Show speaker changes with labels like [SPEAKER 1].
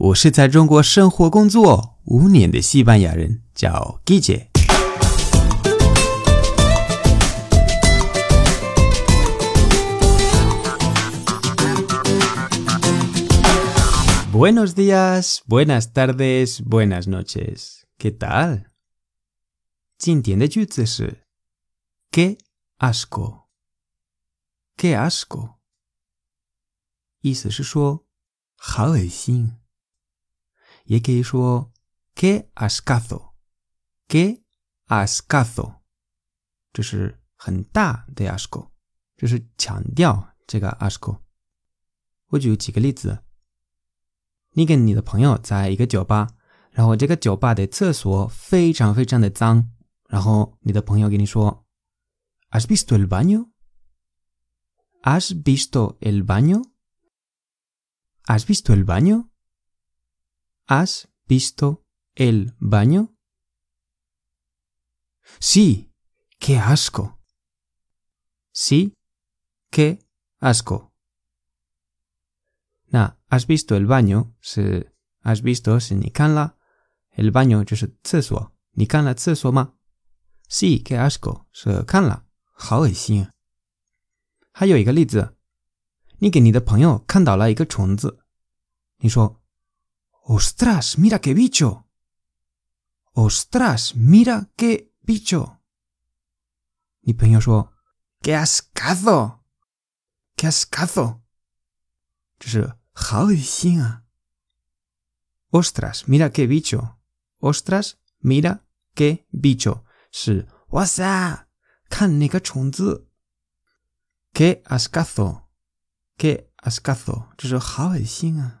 [SPEAKER 1] 我是在中国生活工作五年的西班牙人，叫 Guille。Buenos días, buenas tardes, buenas noches. ¿Qué tal? 今天的句子是 Qué asco. Qué asco. 意思是说好恶心。 也可以说 qué ascazo，qué ascazo，这是很大的 asco，这是强调这个 asco。我举几个例子：你跟你的朋友在一个酒吧，然后这个酒吧的厕所非常非常的脏，然后你的朋友跟你说：“¿Has visto el baño? ¿Has visto el baño? ¿Has visto el baño?” ¿Has visto el baño? Sí, qué asco. Sí, qué asco. Na, ¿has visto el baño? Si has visto si ni la el baño ni la ma. Sí, qué asco. Se canla. 好恶心啊！还有一个例子，你给你的朋友看到了一个虫子，你说 ¡Ostras! ¡Mira qué bicho! ¡Ostras! ¡Mira qué bicho! Y pensó, ¡qué ascazo! ¡Qué ascazo! ¡Ostras! ¡Mira qué bicho! ¡Ostras! ¡Mira qué bicho! ¡Sí! ¡Qué ascazo! ¡Qué ascazo! ¡Qué ascazo!